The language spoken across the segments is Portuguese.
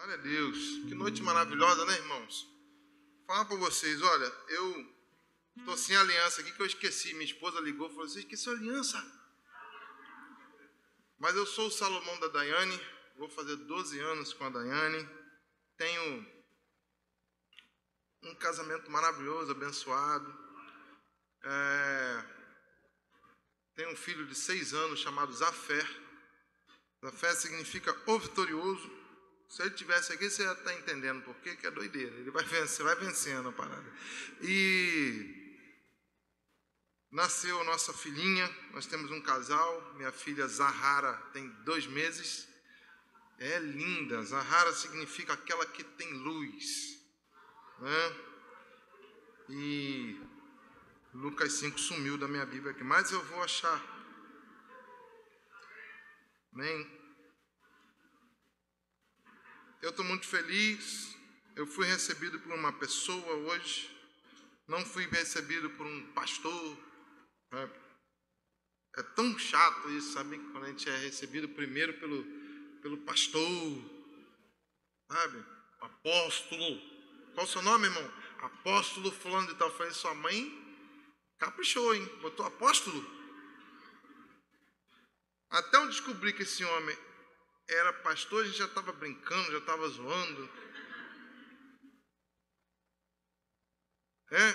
Glória a Deus. Que noite maravilhosa, né, irmãos? Falar para vocês, olha, eu estou sem aliança aqui que eu esqueci. Minha esposa ligou e falou: Você esqueceu a aliança? Mas eu sou o Salomão da Daiane, vou fazer 12 anos com a Daiane. Tenho um casamento maravilhoso, abençoado. É... Tenho um filho de seis anos chamado Zafé. Zafé significa o vitorioso. Se ele tivesse aqui, você já está entendendo por quê, que é doideira. Ele vai vencer, vai vencendo a parada. E nasceu nossa filhinha, nós temos um casal, minha filha Zahara tem dois meses. É linda, Zahara significa aquela que tem luz. Né? E Lucas 5 sumiu da minha Bíblia aqui, mas eu vou achar. Amém? Eu estou muito feliz. Eu fui recebido por uma pessoa hoje. Não fui recebido por um pastor. É, é tão chato isso, sabe? Quando a gente é recebido primeiro pelo, pelo pastor, sabe? Apóstolo. Qual o seu nome, irmão? Apóstolo fulano de tal. Falei, sua mãe caprichou, hein? Botou apóstolo. Até eu descobri que esse homem era pastor, a gente já estava brincando, já estava zoando. É?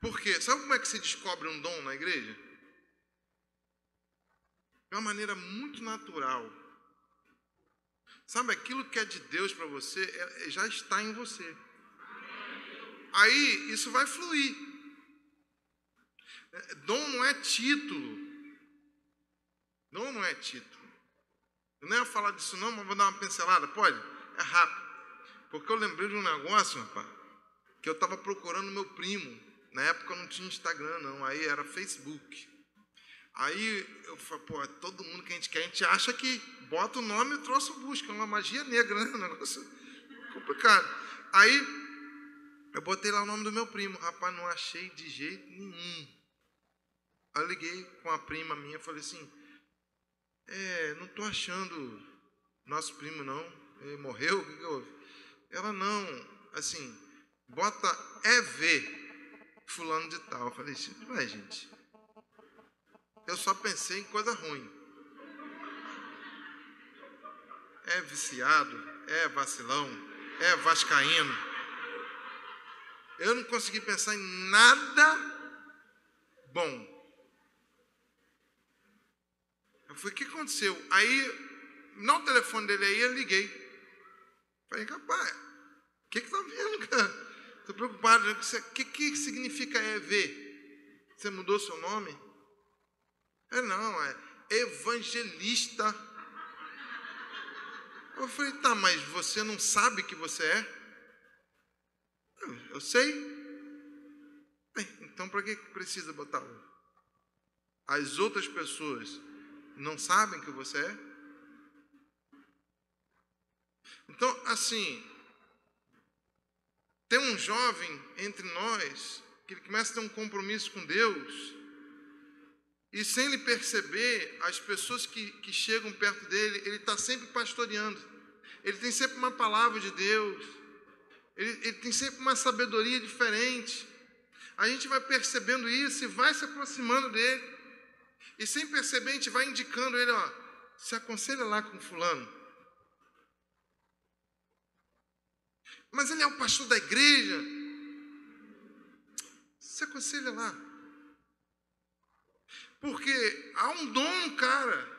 Por quê? Sabe como é que se descobre um dom na igreja? De uma maneira muito natural. Sabe, aquilo que é de Deus para você é, já está em você. Aí isso vai fluir. Dom não é título. Dom não é título. Eu não ia falar disso não, mas vou dar uma pincelada, pode? É rápido. Porque eu lembrei de um negócio, rapaz, que eu estava procurando meu primo. Na época eu não tinha Instagram, não, aí era Facebook. Aí eu falei, pô, é todo mundo que a gente quer, a gente acha que bota o nome e o troço busca, é uma magia negra, né? Um negócio complicado. Aí eu botei lá o nome do meu primo, rapaz, não achei de jeito nenhum. Aí eu liguei com a prima minha, falei assim, é, não estou achando nosso primo não, ele morreu, o que, que houve? Ela não, assim, bota EV, fulano de tal. Eu falei, ué gente, eu só pensei em coisa ruim. É viciado, é vacilão, é vascaíno. Eu não consegui pensar em nada bom. Eu falei, o que aconteceu? Aí, no telefone dele aí, eu liguei. Falei, rapaz, o que que tá vendo, cara? Estou preocupado. O que, que significa EV? Você mudou seu nome? É não, é evangelista. Eu falei, tá, mas você não sabe que você é? Eu, eu sei. Bem, então para que precisa botar um? As outras pessoas não sabem que você é? Então, assim, tem um jovem entre nós que ele começa a ter um compromisso com Deus e sem ele perceber, as pessoas que, que chegam perto dele, ele está sempre pastoreando. Ele tem sempre uma palavra de Deus. Ele, ele tem sempre uma sabedoria diferente. A gente vai percebendo isso e vai se aproximando dele. E sem perceber, a gente vai indicando ele, ó, se aconselha lá com fulano. Mas ele é o pastor da igreja. Se aconselha lá. Porque há um dom, cara.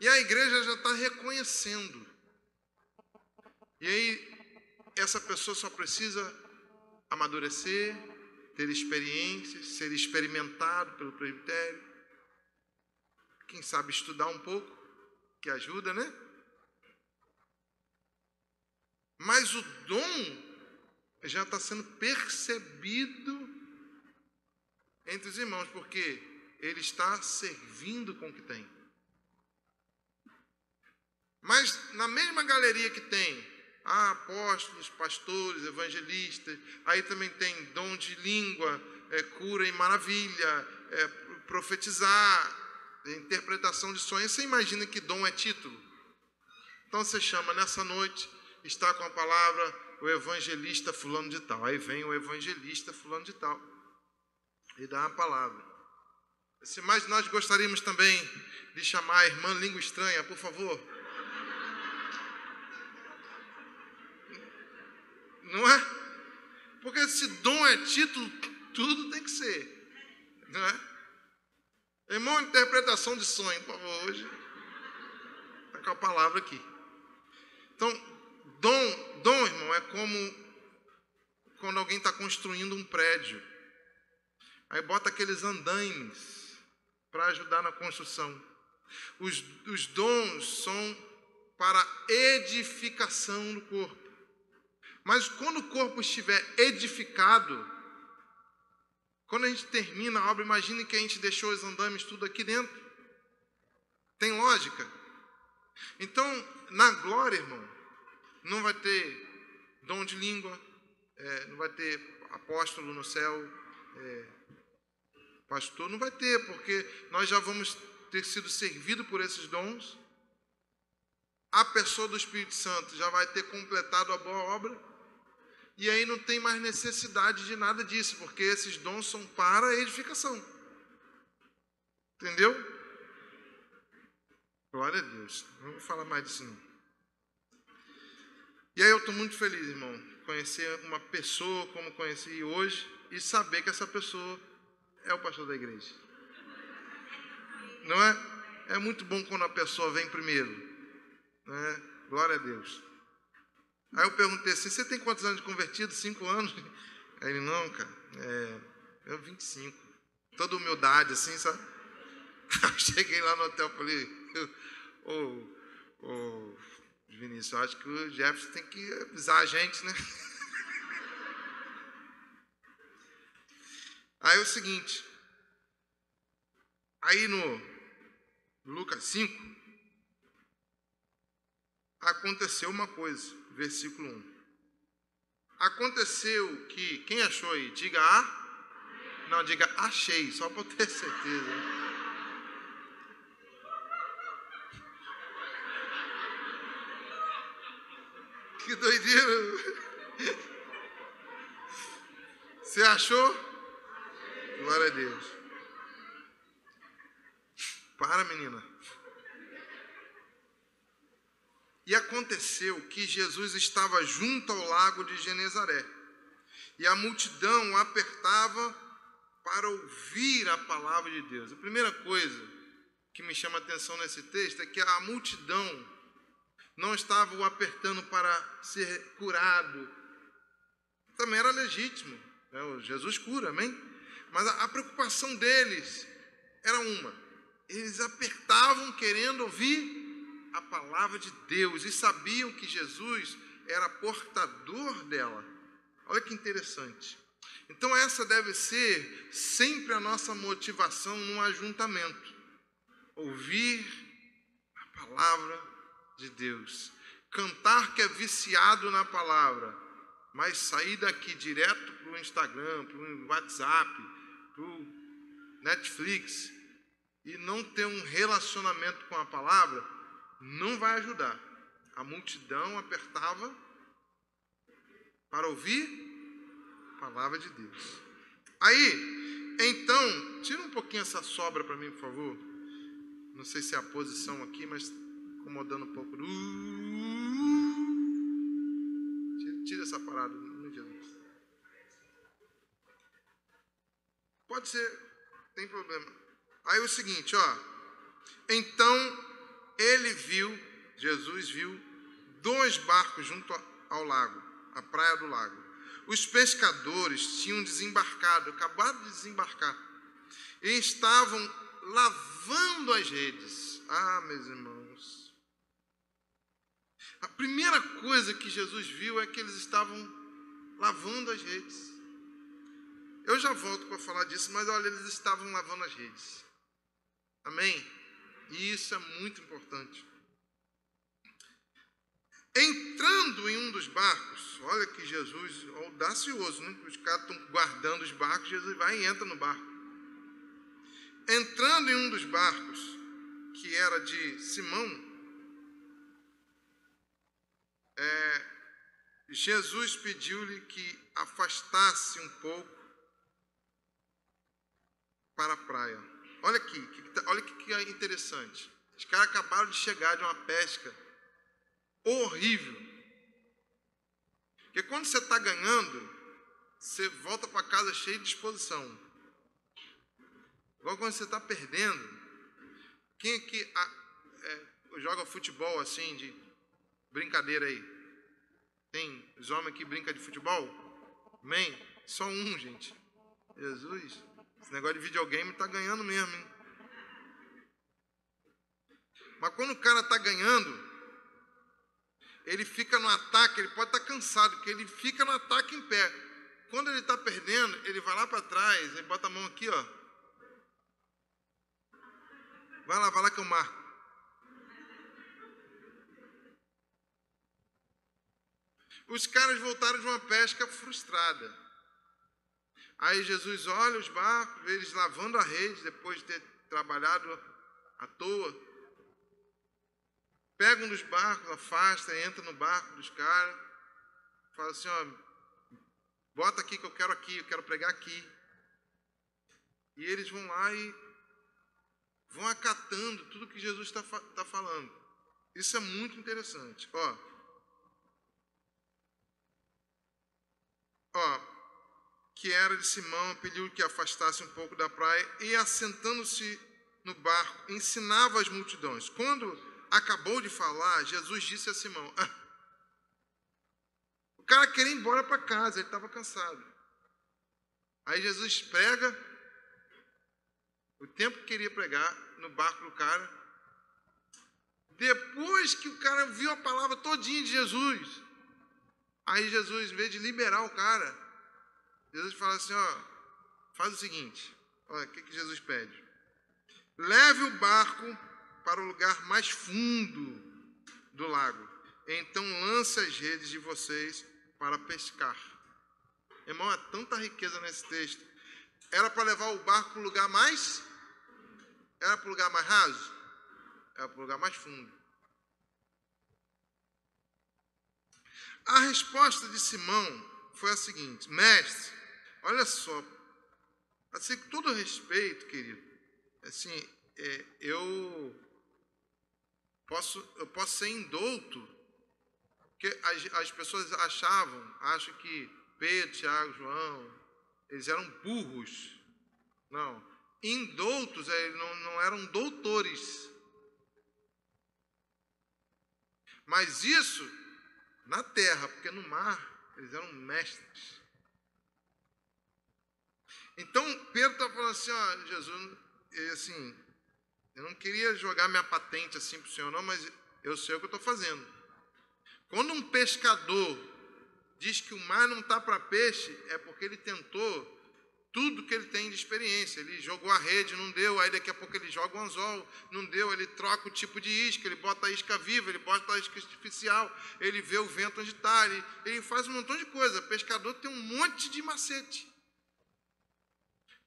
E a igreja já está reconhecendo. E aí, essa pessoa só precisa amadurecer, ter experiências, ser experimentado pelo presbitério. Quem sabe estudar um pouco, que ajuda, né? Mas o dom já está sendo percebido entre os irmãos, porque ele está servindo com o que tem. Mas na mesma galeria que tem ah, apóstolos, pastores, evangelistas, aí também tem dom de língua, é, cura e maravilha, é, profetizar, interpretação de sonhos. Você imagina que dom é título? Então você chama nessa noite, está com a palavra o evangelista fulano de tal. Aí vem o evangelista fulano de tal e dá a palavra. Se mais nós gostaríamos também de chamar a irmã língua estranha, por favor. Não é? Porque se dom é título, tudo tem que ser. Não é? Irmão, interpretação de sonho, por favor, hoje. Está com a palavra aqui. Então, dom, dom, irmão, é como quando alguém está construindo um prédio. Aí bota aqueles andaimes para ajudar na construção. Os, os dons são para edificação do corpo. Mas quando o corpo estiver edificado, quando a gente termina a obra, imagine que a gente deixou os andames tudo aqui dentro. Tem lógica? Então, na glória, irmão, não vai ter dom de língua, é, não vai ter apóstolo no céu, é, pastor, não vai ter, porque nós já vamos ter sido servidos por esses dons. A pessoa do Espírito Santo já vai ter completado a boa obra. E aí não tem mais necessidade de nada disso, porque esses dons são para a edificação. Entendeu? Glória a Deus. Não vou falar mais disso não. E aí eu estou muito feliz, irmão, conhecer uma pessoa como conheci hoje e saber que essa pessoa é o pastor da igreja. Não é? É muito bom quando a pessoa vem primeiro. Né? Glória a Deus. Aí eu perguntei assim: você tem quantos anos de convertido? Cinco anos? Aí ele: não, cara, é, eu 25. Toda humildade, assim, sabe? cheguei lá no hotel e falei: ô, ô, Vinícius, eu acho que o Jefferson tem que avisar a gente, né? Aí é o seguinte, aí no Lucas 5, aconteceu uma coisa versículo 1. Aconteceu que, quem achou aí? Diga a. Não, diga achei, só para ter certeza. Que doideira. Você achou? Glória a Deus. Para, menina. E aconteceu que Jesus estava junto ao lago de Genezaré, e a multidão apertava para ouvir a palavra de Deus. A primeira coisa que me chama a atenção nesse texto é que a multidão não estava o apertando para ser curado. Também era legítimo, né? Jesus cura, amém? Mas a, a preocupação deles era uma: eles apertavam querendo ouvir a palavra de Deus e sabiam que Jesus era portador dela. Olha que interessante. Então, essa deve ser sempre a nossa motivação no ajuntamento. Ouvir a palavra de Deus. Cantar que é viciado na palavra, mas sair daqui direto para o Instagram, para o WhatsApp, para o Netflix e não ter um relacionamento com a palavra, não vai ajudar. A multidão apertava para ouvir a palavra de Deus. Aí, então, tira um pouquinho essa sobra para mim, por favor. Não sei se é a posição aqui, mas incomodando um pouco. Tira, tira essa parada, no Jesus. Pode ser, tem problema. Aí o seguinte, ó. Então ele viu, Jesus viu, dois barcos junto ao lago, a praia do lago. Os pescadores tinham desembarcado, acabado de desembarcar, e estavam lavando as redes. Ah, meus irmãos. A primeira coisa que Jesus viu é que eles estavam lavando as redes. Eu já volto para falar disso, mas olha, eles estavam lavando as redes. Amém? E isso é muito importante. Entrando em um dos barcos, olha que Jesus, audacioso, né? Os caras estão guardando os barcos, Jesus vai e entra no barco. Entrando em um dos barcos, que era de Simão, é, Jesus pediu-lhe que afastasse um pouco para a praia. Olha aqui, tá, olha que é interessante. Os caras acabaram de chegar de uma pesca horrível. Porque quando você está ganhando, você volta para casa cheio de disposição. Igual quando você está perdendo. Quem aqui é, joga futebol assim, de brincadeira aí? Tem os homens que brincam de futebol? Amém? Só um, gente. Jesus. Negócio de videogame está ganhando mesmo, hein? Mas quando o cara está ganhando, ele fica no ataque, ele pode estar tá cansado, porque ele fica no ataque em pé. Quando ele está perdendo, ele vai lá para trás, ele bota a mão aqui, ó. Vai lá, vai lá que eu marco. Os caras voltaram de uma pesca frustrada. Aí Jesus olha os barcos, eles lavando a rede depois de ter trabalhado à toa. Pega um dos barcos, afasta, entra no barco dos caras, fala assim, ó, bota aqui que eu quero aqui, eu quero pregar aqui. E eles vão lá e vão acatando tudo que Jesus está tá falando. Isso é muito interessante. Ó, ó, que era de Simão, pediu que afastasse um pouco da praia e, assentando-se no barco, ensinava as multidões. Quando acabou de falar, Jesus disse a Simão: ah, O cara queria ir embora para casa, ele estava cansado. Aí Jesus prega o tempo que queria pregar no barco do cara. Depois que o cara viu a palavra todinha de Jesus, aí Jesus, em vez de liberar o cara, Jesus fala assim: ó, faz o seguinte, olha, o que, que Jesus pede? Leve o barco para o lugar mais fundo do lago. Então lance as redes de vocês para pescar. Irmão, é tanta riqueza nesse texto. Era para levar o barco para o lugar mais. Era para o lugar mais raso? Era para o lugar mais fundo. A resposta de Simão foi a seguinte: Mestre, olha só, assim, com todo respeito, querido, assim, é, eu Posso, eu posso ser indouto, porque as, as pessoas achavam, acham que Pedro, Tiago, João, eles eram burros. Não. Indoutos, é, eles não, não eram doutores. Mas isso na terra, porque no mar eles eram mestres. Então Pedro está falando assim, ó, Jesus, assim, eu não queria jogar minha patente assim para o senhor, não, mas eu sei o que eu estou fazendo. Quando um pescador diz que o mar não está para peixe, é porque ele tentou tudo que ele tem de experiência. Ele jogou a rede, não deu, aí daqui a pouco ele joga o anzol, não deu, ele troca o tipo de isca, ele bota a isca viva, ele bota a isca artificial, ele vê o vento onde está, ele, ele faz um montão de coisa. O pescador tem um monte de macete.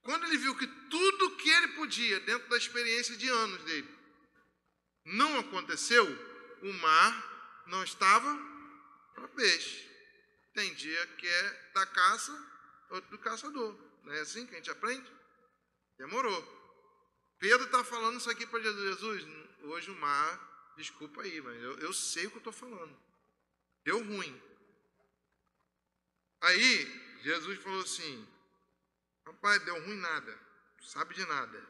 Quando ele viu que tudo que ele podia, dentro da experiência de anos dele, não aconteceu, o mar não estava para peixe. Tem dia que é da caça, outro do caçador. Não é assim que a gente aprende? Demorou. Pedro está falando isso aqui para Jesus. Jesus, hoje o mar, desculpa aí, mas eu, eu sei o que eu estou falando. Deu ruim. Aí, Jesus falou assim: Rapaz, deu ruim nada. Sabe de nada.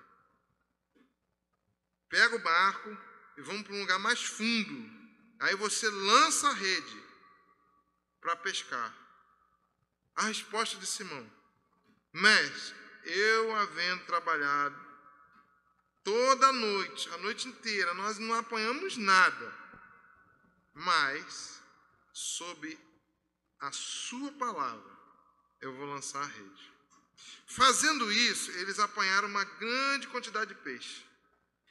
Pega o barco e vamos para um lugar mais fundo. Aí você lança a rede para pescar. A resposta de Simão: Mestre, eu havendo trabalhado toda a noite, a noite inteira, nós não apanhamos nada, mas sob a Sua palavra eu vou lançar a rede. Fazendo isso, eles apanharam uma grande quantidade de peixe.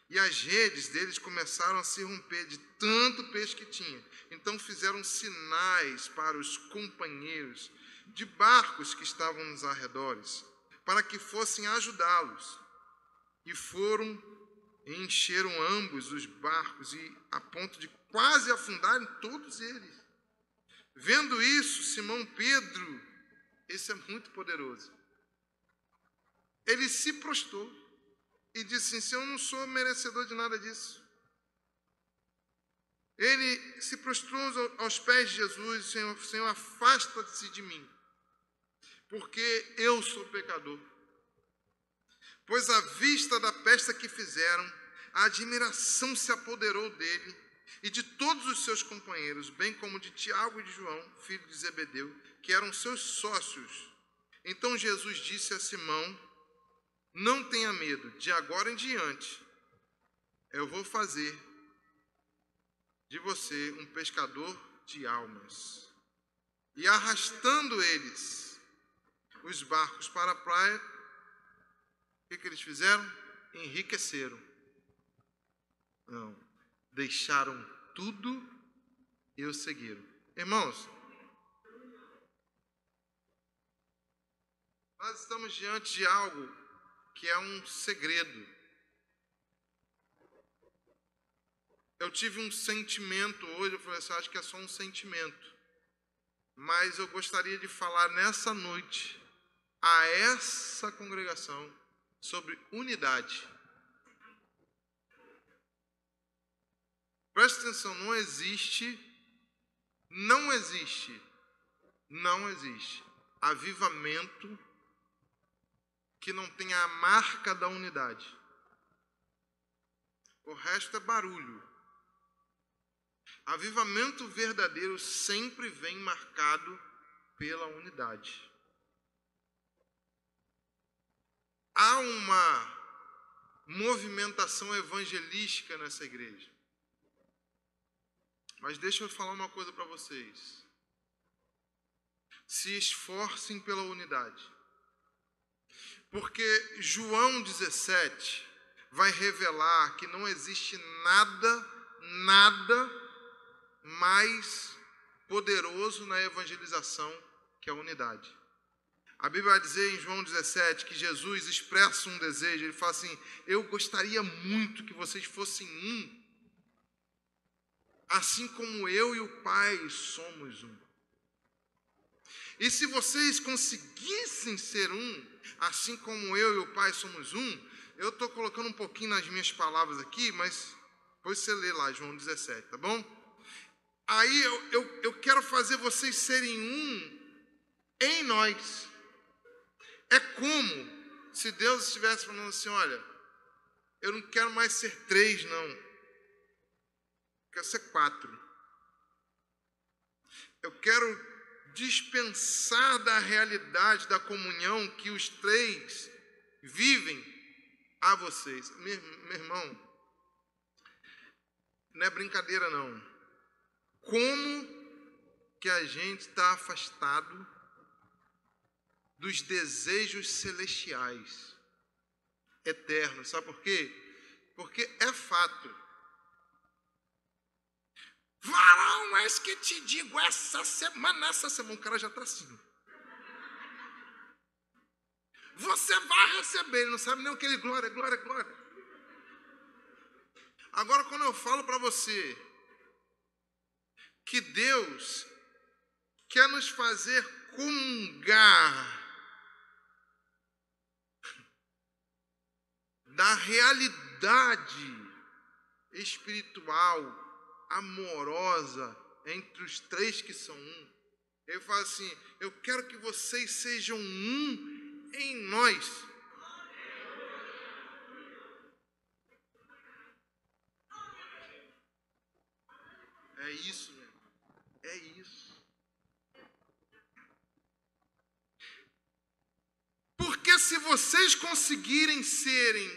E as redes deles começaram a se romper de tanto peixe que tinha. Então fizeram sinais para os companheiros de barcos que estavam nos arredores, para que fossem ajudá-los. E foram e encheram ambos os barcos, e a ponto de quase afundarem todos eles. Vendo isso, Simão Pedro, esse é muito poderoso, ele se prostrou e disse assim: Eu não sou merecedor de nada disso. Ele se prostrou aos pés de Jesus, Senhor, Senhor, afasta-se de mim, porque eu sou pecador. Pois à vista da peste que fizeram, a admiração se apoderou dele e de todos os seus companheiros, bem como de Tiago e de João, filho de Zebedeu, que eram seus sócios. Então Jesus disse a Simão: Não tenha medo, de agora em diante eu vou fazer de você um pescador de almas. E arrastando eles os barcos para a praia, o que, que eles fizeram? Enriqueceram. Não, deixaram tudo e o seguiram. Irmãos, nós estamos diante de algo que é um segredo. Eu tive um sentimento hoje, eu falei assim, acho que é só um sentimento. Mas eu gostaria de falar nessa noite a essa congregação sobre unidade. Presta atenção, não existe, não existe, não existe avivamento que não tenha a marca da unidade. O resto é barulho. Avivamento verdadeiro sempre vem marcado pela unidade. Há uma movimentação evangelística nessa igreja. Mas deixa eu falar uma coisa para vocês. Se esforcem pela unidade. Porque João 17 vai revelar que não existe nada, nada mais poderoso na evangelização que a unidade. A Bíblia vai dizer em João 17 que Jesus expressa um desejo, ele fala assim: Eu gostaria muito que vocês fossem um, assim como eu e o Pai somos um. E se vocês conseguissem ser um, assim como eu e o Pai somos um, eu estou colocando um pouquinho nas minhas palavras aqui, mas depois você lê lá, João 17, tá bom? Aí eu, eu, eu quero fazer vocês serem um em nós. É como se Deus estivesse falando assim: olha, eu não quero mais ser três, não. Eu quero ser quatro. Eu quero dispensar da realidade da comunhão que os três vivem a vocês. Meu, meu irmão, não é brincadeira, não como que a gente está afastado dos desejos celestiais, eternos. Sabe por quê? Porque é fato. Varão, és que te digo, essa semana, essa semana, o cara já está assim. Você vai receber, ele não sabe nem o que ele, glória, glória, glória. Agora, quando eu falo para você, que Deus quer nos fazer comungar da realidade espiritual, amorosa entre os três que são um. Ele fala assim: Eu quero que vocês sejam um em nós. É isso é isso. Porque se vocês conseguirem serem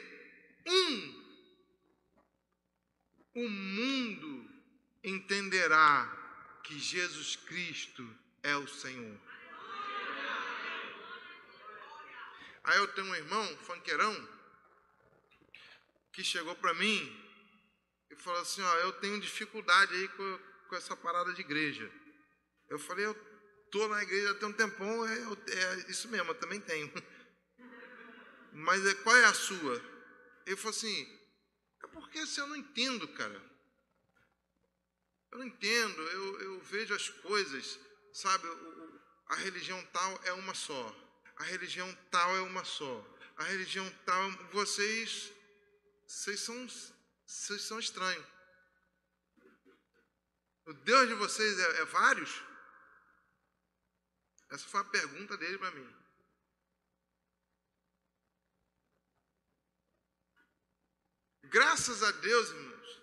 um, o mundo entenderá que Jesus Cristo é o Senhor. Aí eu tenho um irmão, fanqueirão, que chegou para mim e falou assim: Ó, eu tenho dificuldade aí com, com essa parada de igreja. Eu falei, eu tô na igreja até um tempão, é, é isso mesmo, eu também tenho. Mas é, qual é a sua? Ele falou assim, é porque assim, eu não entendo, cara. Eu não entendo, eu, eu vejo as coisas sabe, a religião tal é uma só, a religião tal é uma só, a religião tal, vocês, vocês são, vocês são estranhos. O Deus de vocês é, é vários? Essa foi a pergunta dele para mim. Graças a Deus, irmãos,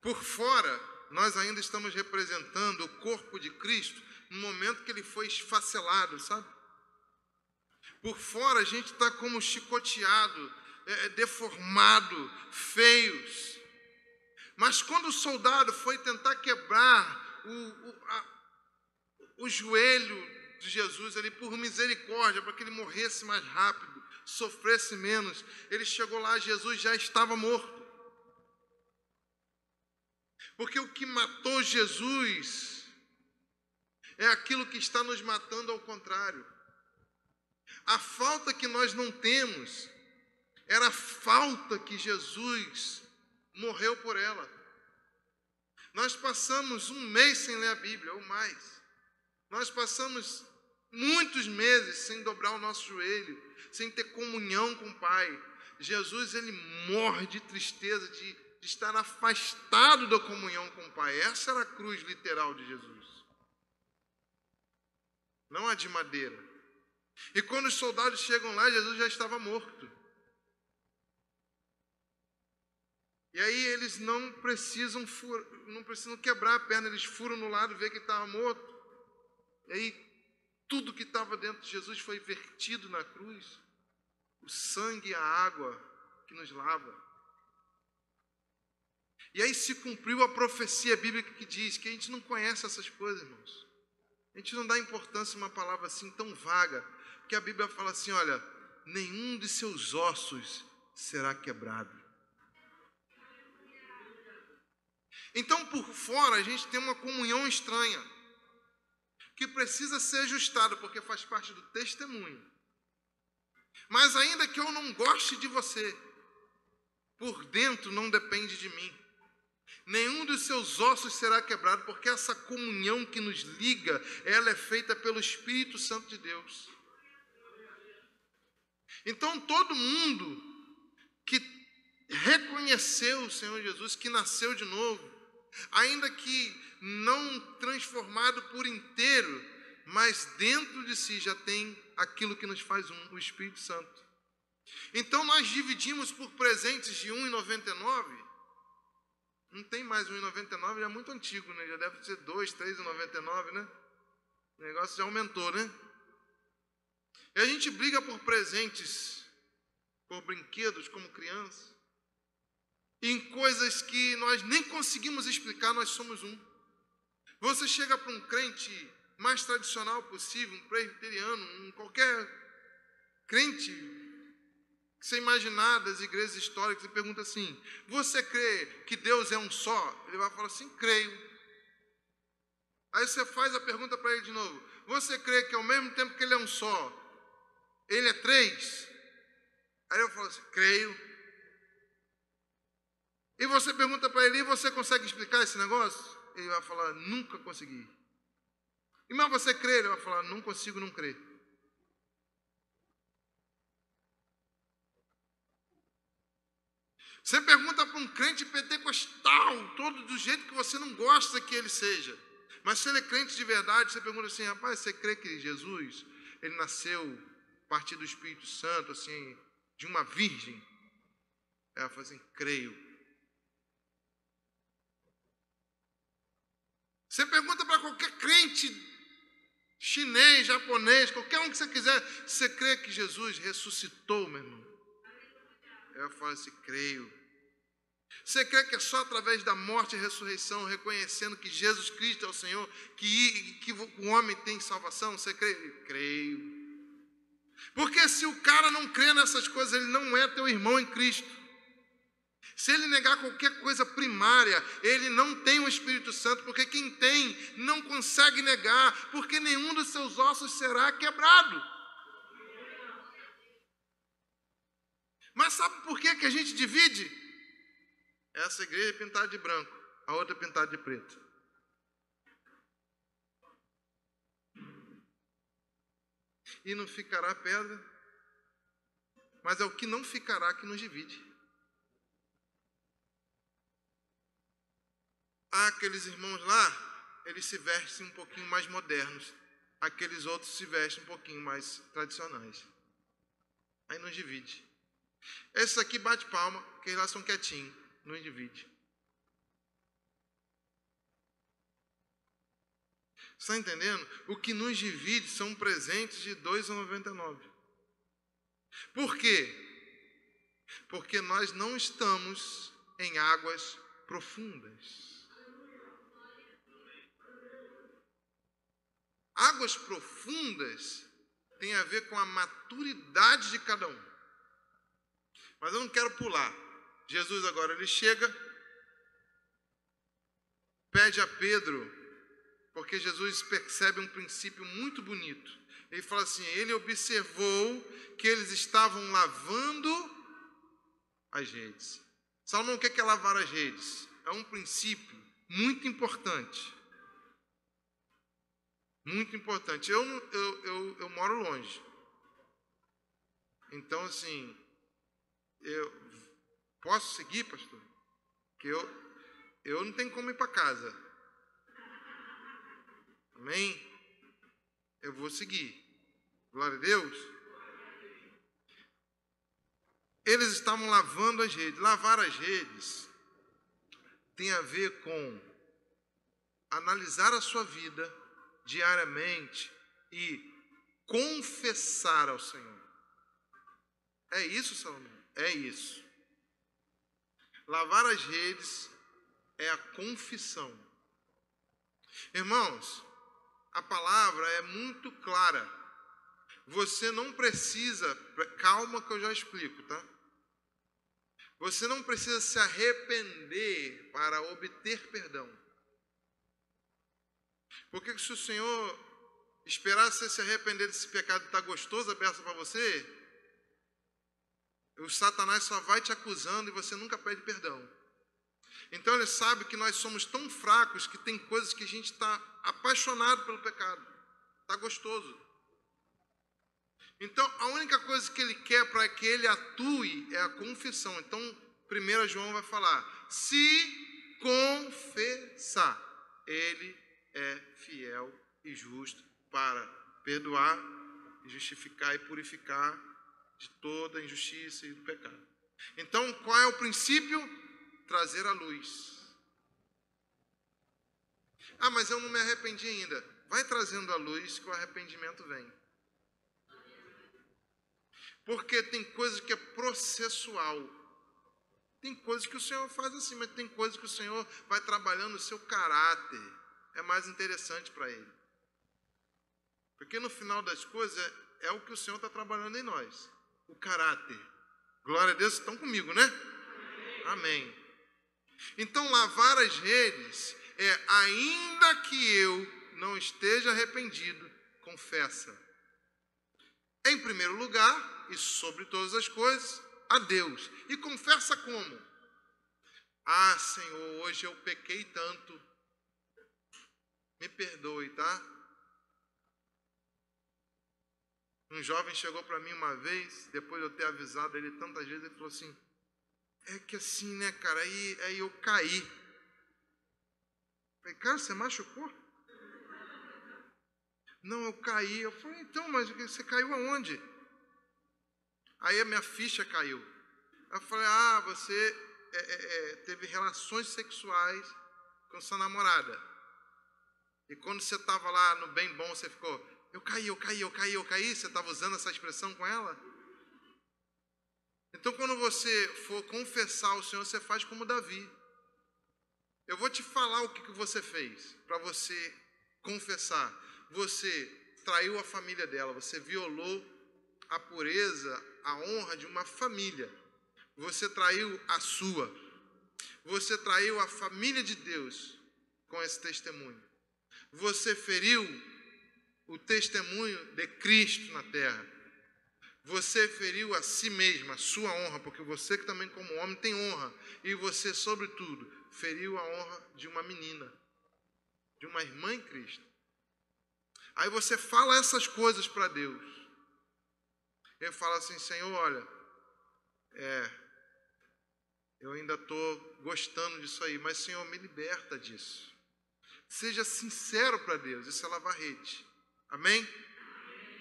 por fora nós ainda estamos representando o corpo de Cristo no momento que ele foi esfacelado, sabe? Por fora a gente está como chicoteado, é, é, deformado, feios. Mas quando o soldado foi tentar quebrar o, o, a, o joelho de Jesus ali por misericórdia, para que ele morresse mais rápido, sofresse menos, ele chegou lá, Jesus já estava morto. Porque o que matou Jesus é aquilo que está nos matando ao contrário. A falta que nós não temos era a falta que Jesus morreu por ela. Nós passamos um mês sem ler a Bíblia, ou mais. Nós passamos muitos meses sem dobrar o nosso joelho, sem ter comunhão com o Pai. Jesus, ele morre de tristeza de, de estar afastado da comunhão com o Pai. Essa era a cruz literal de Jesus. Não a de madeira. E quando os soldados chegam lá, Jesus já estava morto. E aí eles não precisam não precisam quebrar a perna, eles furam no lado, vê que estava morto. E aí tudo que estava dentro de Jesus foi vertido na cruz. O sangue e a água que nos lava. E aí se cumpriu a profecia bíblica que diz que a gente não conhece essas coisas, irmãos. A gente não dá importância a uma palavra assim tão vaga que a Bíblia fala assim: olha, nenhum de seus ossos será quebrado. Então, por fora, a gente tem uma comunhão estranha, que precisa ser ajustada, porque faz parte do testemunho. Mas, ainda que eu não goste de você, por dentro não depende de mim. Nenhum dos seus ossos será quebrado, porque essa comunhão que nos liga, ela é feita pelo Espírito Santo de Deus. Então, todo mundo que reconheceu o Senhor Jesus, que nasceu de novo, ainda que não transformado por inteiro, mas dentro de si já tem aquilo que nos faz um, o Espírito Santo. Então nós dividimos por presentes de 1,99. Não tem mais 1,99, já é muito antigo, né? Já deve ser 2, 3,99, né? O negócio já aumentou, né? E a gente briga por presentes, por brinquedos como criança, em coisas que nós nem conseguimos explicar, nós somos um. Você chega para um crente mais tradicional possível, um presbiteriano, um qualquer crente você imaginar das igrejas históricas e pergunta assim: Você crê que Deus é um só? Ele vai falar assim: Creio. Aí você faz a pergunta para ele de novo: Você crê que ao mesmo tempo que ele é um só, ele é três? Aí eu falo assim, creio. E você pergunta para ele, você consegue explicar esse negócio? Ele vai falar, nunca consegui. E mas você crê? Ele vai falar, não consigo não crer. Você pergunta para um crente pentecostal, todo do jeito que você não gosta que ele seja. Mas se ele é crente de verdade, você pergunta assim, rapaz, você crê que Jesus, ele nasceu partir do Espírito Santo, assim, de uma virgem. Ela falou assim: creio. Você pergunta para qualquer crente chinês, japonês, qualquer um que você quiser, você crê que Jesus ressuscitou, meu irmão? Ela fala assim: creio. Você crê que é só através da morte e ressurreição, reconhecendo que Jesus Cristo é o Senhor, que, que o homem tem salvação? Você crê? Creio. Porque se o cara não crê nessas coisas, ele não é teu irmão em Cristo. Se ele negar qualquer coisa primária, ele não tem o Espírito Santo, porque quem tem não consegue negar, porque nenhum dos seus ossos será quebrado. Mas sabe por que, que a gente divide? Essa igreja é pintada de branco, a outra é pintada de preto. e não ficará pedra. Mas é o que não ficará que nos divide. Aqueles irmãos lá, eles se vestem um pouquinho mais modernos. Aqueles outros se vestem um pouquinho mais tradicionais. Aí nos divide. Esses aqui bate palma, porque eles lá são quietinhos, não divide. Está entendendo? O que nos divide são presentes de 2,99. Por quê? Porque nós não estamos em águas profundas. Águas profundas tem a ver com a maturidade de cada um. Mas eu não quero pular. Jesus agora ele chega, pede a Pedro, porque Jesus percebe um princípio muito bonito. Ele fala assim: ele observou que eles estavam lavando as redes. Salomão, o que é lavar as redes? É um princípio muito importante. Muito importante. Eu, eu, eu, eu moro longe. Então, assim, eu posso seguir, pastor? Que eu, eu não tenho como ir para casa. Amém? Eu vou seguir. Glória a Deus. Eles estavam lavando as redes. Lavar as redes tem a ver com analisar a sua vida diariamente e confessar ao Senhor. É isso, Salomão? É isso. Lavar as redes é a confissão. Irmãos, a palavra é muito clara. Você não precisa, calma que eu já explico, tá? Você não precisa se arrepender para obter perdão. Porque se o Senhor esperasse você se arrepender desse pecado que está gostoso, aberto para você, o Satanás só vai te acusando e você nunca pede perdão. Então ele sabe que nós somos tão fracos que tem coisas que a gente está apaixonado pelo pecado. Está gostoso. Então a única coisa que ele quer para que ele atue é a confissão. Então, 1 João vai falar: se confessar, ele é fiel e justo para perdoar, justificar e purificar de toda a injustiça e do pecado. Então, qual é o princípio? Trazer a luz. Ah, mas eu não me arrependi ainda. Vai trazendo a luz que o arrependimento vem. Porque tem coisa que é processual. Tem coisas que o Senhor faz assim, mas tem coisas que o Senhor vai trabalhando o seu caráter. É mais interessante para Ele. Porque no final das coisas é, é o que o Senhor está trabalhando em nós o caráter. Glória a Deus, estão comigo, né? Amém. Então, lavar as redes é, ainda que eu não esteja arrependido, confessa. Em primeiro lugar, e sobre todas as coisas, a Deus. E confessa como? Ah, Senhor, hoje eu pequei tanto. Me perdoe, tá? Um jovem chegou para mim uma vez, depois de eu ter avisado ele tantas vezes, ele falou assim: É que assim, né, cara? Aí, aí eu caí. Falei, cara, você machucou? Não, eu caí. Eu falei, então, mas você caiu aonde? Aí a minha ficha caiu. Eu falei, ah, você é, é, é teve relações sexuais com sua namorada. E quando você estava lá no bem bom, você ficou, eu caí, eu caí, eu caí, eu caí. Você estava usando essa expressão com ela? Então, quando você for confessar ao Senhor, você faz como Davi. Eu vou te falar o que, você fez para você confessar. Você traiu a família dela, você violou a pureza, a honra de uma família. Você traiu a sua. Você traiu a família de Deus com esse testemunho. Você feriu o testemunho de Cristo na terra. Você feriu a si mesmo, a sua honra, porque você que também como homem tem honra, e você, sobretudo, feriu a honra de uma menina, de uma irmã em Cristo. Aí você fala essas coisas para Deus. Ele fala assim, Senhor, olha, é, eu ainda estou gostando disso aí, mas Senhor, me liberta disso. Seja sincero para Deus, isso é lavar rede. Amém?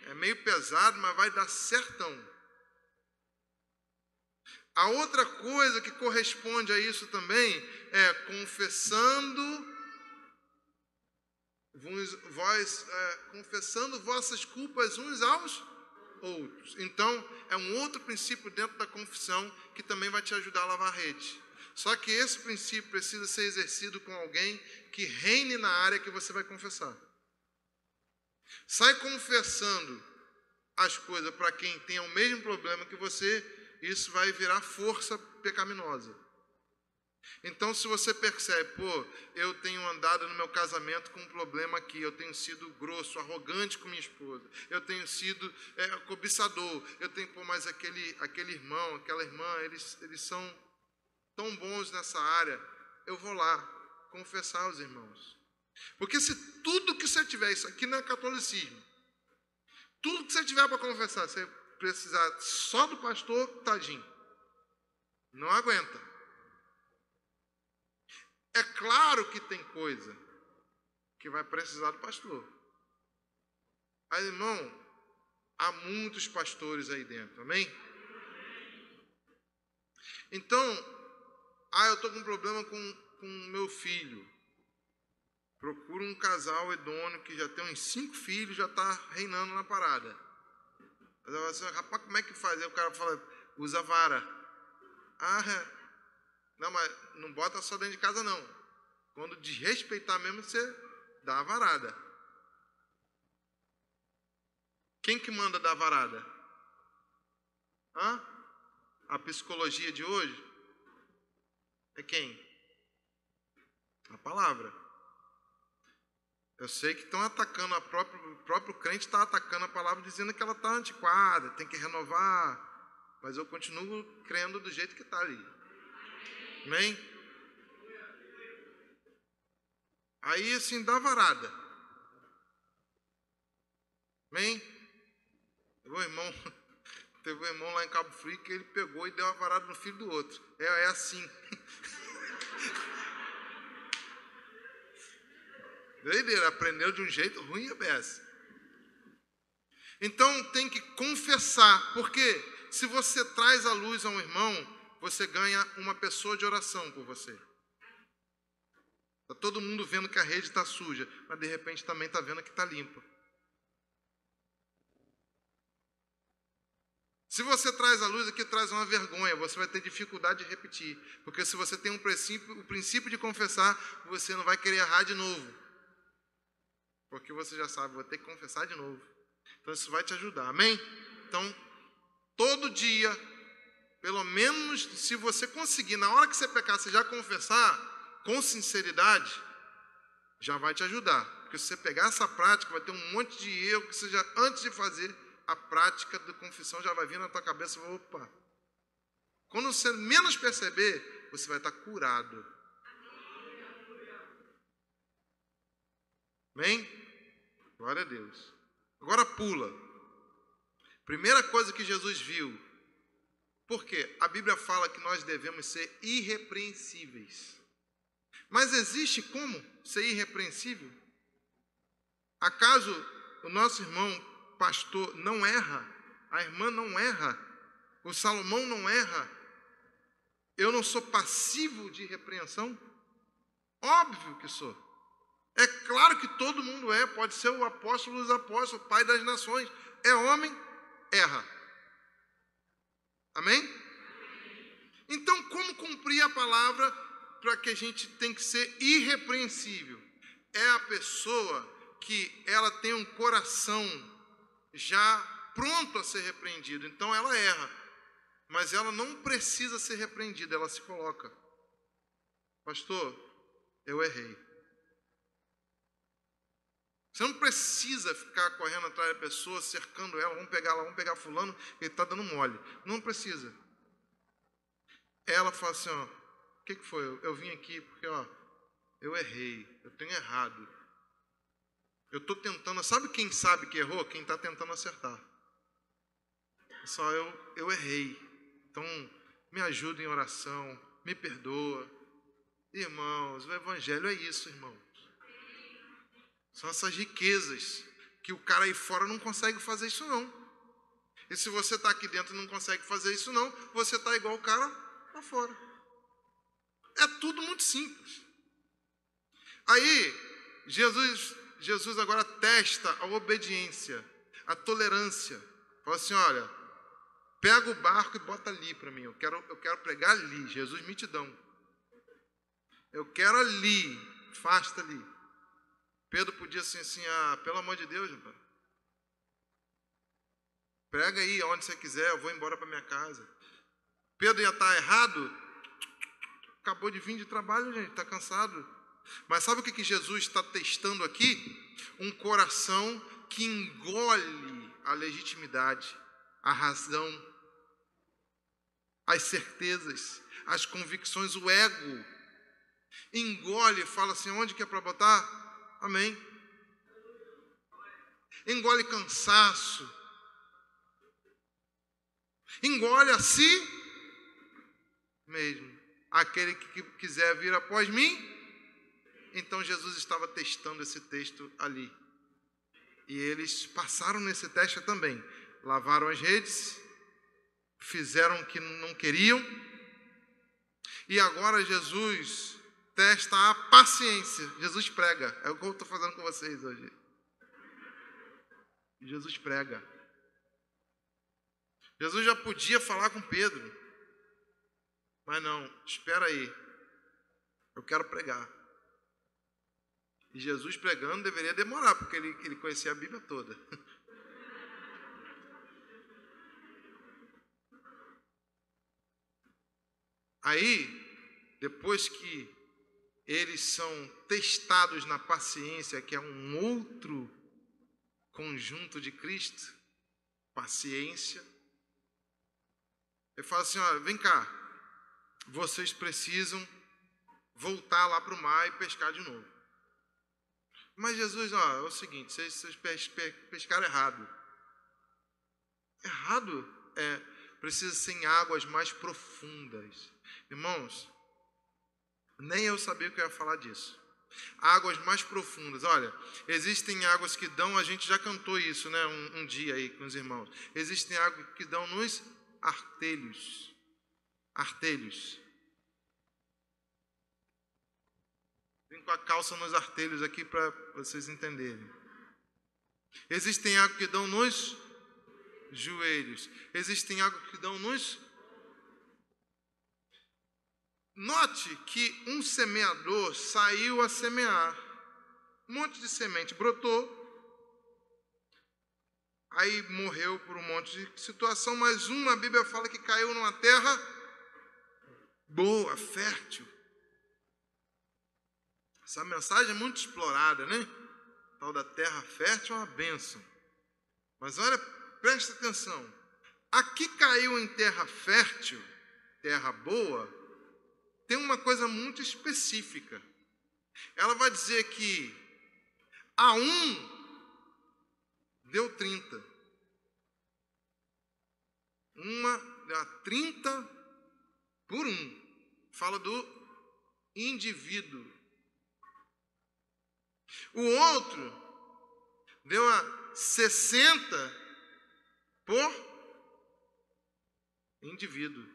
É meio pesado, mas vai dar certão. A outra coisa que corresponde a isso também é confessando vós, é, confessando vossas culpas uns aos outros. Então, é um outro princípio dentro da confissão que também vai te ajudar a lavar a rede. Só que esse princípio precisa ser exercido com alguém que reine na área que você vai confessar. Sai confessando as coisas para quem tem o mesmo problema que você, isso vai virar força pecaminosa. Então, se você percebe, pô, eu tenho andado no meu casamento com um problema aqui, eu tenho sido grosso, arrogante com minha esposa, eu tenho sido é, cobiçador, eu tenho, pô, mas aquele, aquele irmão, aquela irmã, eles, eles são tão bons nessa área, eu vou lá confessar aos irmãos. Porque se tudo que você tiver, isso aqui não é catolicismo, tudo que você tiver para confessar, você precisar só do pastor, tadinho, não aguenta. É claro que tem coisa que vai precisar do pastor. Mas, irmão, há muitos pastores aí dentro, amém? Então, ah, eu estou com um problema com, com meu filho. Procura um casal idôneo que já tem uns cinco filhos, já está reinando na parada. Eu assim, rapaz, como é que faz? Aí o cara fala, usa vara. Ah, é. Não, mas não bota só dentro de casa, não. Quando desrespeitar mesmo, você dá a varada. Quem que manda dar a varada? Hã? A psicologia de hoje? É quem? A palavra. Eu sei que estão atacando a própria, o próprio crente está atacando a palavra dizendo que ela está antiquada, tem que renovar. Mas eu continuo crendo do jeito que está ali. Amém? Aí assim dá varada. Amém? Teve um irmão, teve um irmão lá em Cabo Frio que ele pegou e deu uma varada no filho do outro. É, é assim. Ele aprendeu de um jeito ruim e beça. Então tem que confessar, porque se você traz a luz a um irmão, você ganha uma pessoa de oração por você. Está todo mundo vendo que a rede está suja, mas de repente também está vendo que está limpa. Se você traz a luz aqui, traz uma vergonha, você vai ter dificuldade de repetir. Porque se você tem um princípio, o princípio de confessar, você não vai querer errar de novo. Porque você já sabe, vou ter que confessar de novo. Então isso vai te ajudar, amém? Então, todo dia, pelo menos se você conseguir, na hora que você pecar, você já confessar com sinceridade, já vai te ajudar. Porque se você pegar essa prática, vai ter um monte de erro que você já, antes de fazer a prática da confissão, já vai vir na tua cabeça opa. Quando você menos perceber, você vai estar curado. Amém? Glória a Deus. Agora pula. Primeira coisa que Jesus viu porque a Bíblia fala que nós devemos ser irrepreensíveis. Mas existe como ser irrepreensível? Acaso o nosso irmão pastor não erra? A irmã não erra? O Salomão não erra? Eu não sou passivo de repreensão? Óbvio que sou. É claro que todo mundo é, pode ser o apóstolo dos apóstolos, pai das nações. É homem, erra. Amém? Então, como cumprir a palavra para que a gente tem que ser irrepreensível? É a pessoa que ela tem um coração já pronto a ser repreendido. Então ela erra, mas ela não precisa ser repreendida, ela se coloca. Pastor, eu errei. Você não precisa ficar correndo atrás da pessoa, cercando ela, vamos pegar lá, vamos pegar fulano, ele está dando mole. Não precisa. Ela fala assim, ó, o que, que foi? Eu, eu vim aqui porque, ó, eu errei, eu tenho errado. Eu estou tentando, sabe quem sabe que errou? Quem está tentando acertar. Só eu, eu errei. Então, me ajuda em oração, me perdoa. Irmãos, o Evangelho é isso, irmãos. São essas riquezas que o cara aí fora não consegue fazer isso, não. E se você está aqui dentro e não consegue fazer isso, não, você está igual o cara lá fora. É tudo muito simples. Aí, Jesus, Jesus agora testa a obediência, a tolerância. Fala assim: olha, pega o barco e bota ali para mim. Eu quero, eu quero pregar ali. Jesus, mitidão. Eu quero ali, afasta ali. Pedro podia assim, assim, ah, pelo amor de Deus, rapaz. Prega aí onde você quiser, eu vou embora para minha casa. Pedro ia estar tá errado. Acabou de vir de trabalho, gente, está cansado. Mas sabe o que, que Jesus está testando aqui? Um coração que engole a legitimidade, a razão, as certezas, as convicções, o ego. Engole, fala assim: onde que é para botar? Amém. Engole cansaço. Engole a si mesmo. Aquele que quiser vir após mim, então Jesus estava testando esse texto ali. E eles passaram nesse teste também. Lavaram as redes, fizeram o que não queriam. E agora Jesus testa a paciência. Jesus prega. É o que eu estou fazendo com vocês hoje. Jesus prega. Jesus já podia falar com Pedro. Mas não, espera aí. Eu quero pregar. E Jesus pregando deveria demorar, porque ele, ele conhecia a Bíblia toda. Aí, depois que eles são testados na paciência, que é um outro conjunto de Cristo, paciência, ele fala assim: olha, vem cá, vocês precisam voltar lá para o mar e pescar de novo. Mas Jesus, ó, é o seguinte, vocês, vocês pescaram errado. Errado é, precisa ser em águas mais profundas. Irmãos, nem eu sabia que eu ia falar disso. Águas mais profundas. Olha, existem águas que dão, a gente já cantou isso, né, um, um dia aí com os irmãos. Existem águas que dão nos artelhos. Artelhos. Vim com a calça nos artelhos aqui para vocês entenderem. Existem águas que dão nos joelhos. Existem águas que dão nos. Note que um semeador saiu a semear. Um monte de semente brotou. Aí morreu por um monte de situação, mas uma, a Bíblia fala que caiu numa terra boa, fértil. Essa mensagem é muito explorada, né? Tal da terra fértil é uma bênção. Mas olha, presta atenção. Aqui caiu em terra fértil, terra boa, tem uma coisa muito específica. Ela vai dizer que a um deu 30. Uma deu a 30 por um. Fala do indivíduo. O outro deu a 60 por indivíduo.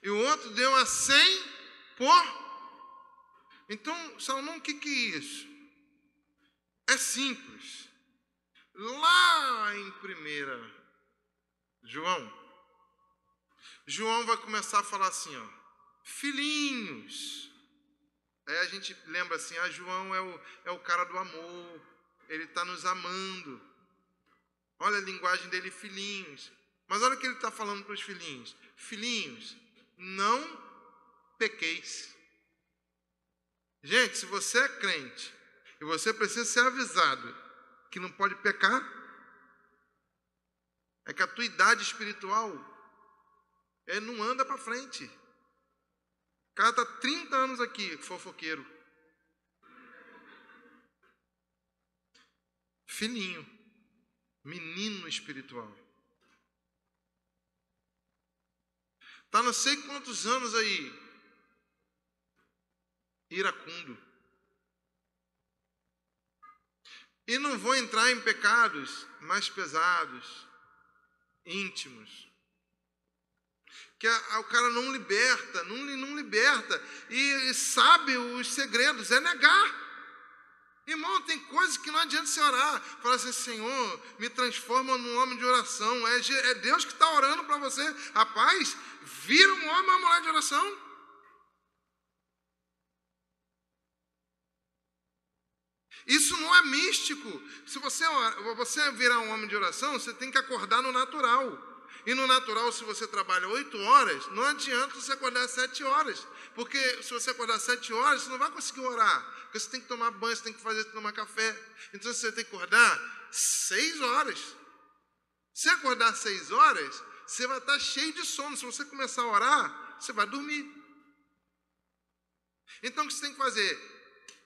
E o outro deu a 100 por. Então, Salomão, o que, que é isso? É simples. Lá em primeira João, João vai começar a falar assim, ó, filhinhos, Aí a gente lembra assim: ah, João é o, é o cara do amor, ele está nos amando. Olha a linguagem dele, filhinhos. Mas olha o que ele está falando para os filhinhos: Filhinhos, não pequeis. Gente, se você é crente e você precisa ser avisado que não pode pecar, é que a tua idade espiritual é, não anda para frente. O cara está 30 anos aqui, fofoqueiro. Filhinho, menino espiritual. Está não sei quantos anos aí. Iracundo. E não vou entrar em pecados mais pesados, íntimos. Que a, a, o cara não liberta, não, não liberta. E, e sabe os segredos, é negar. Irmão, tem coisas que não adianta você orar. Falar assim, Senhor, me transforma num homem de oração. É, é Deus que está orando para você. Rapaz, vira um homem ou uma mulher de oração. Isso não é místico. Se você, você virar um homem de oração, você tem que acordar no natural. E no natural, se você trabalha oito horas, não adianta você acordar sete horas. Porque se você acordar sete horas, você não vai conseguir orar. Porque você tem que tomar banho, você tem que fazer tomar café. Então você tem que acordar seis horas. Se acordar seis horas, você vai estar cheio de sono. Se você começar a orar, você vai dormir. Então o que você tem que fazer?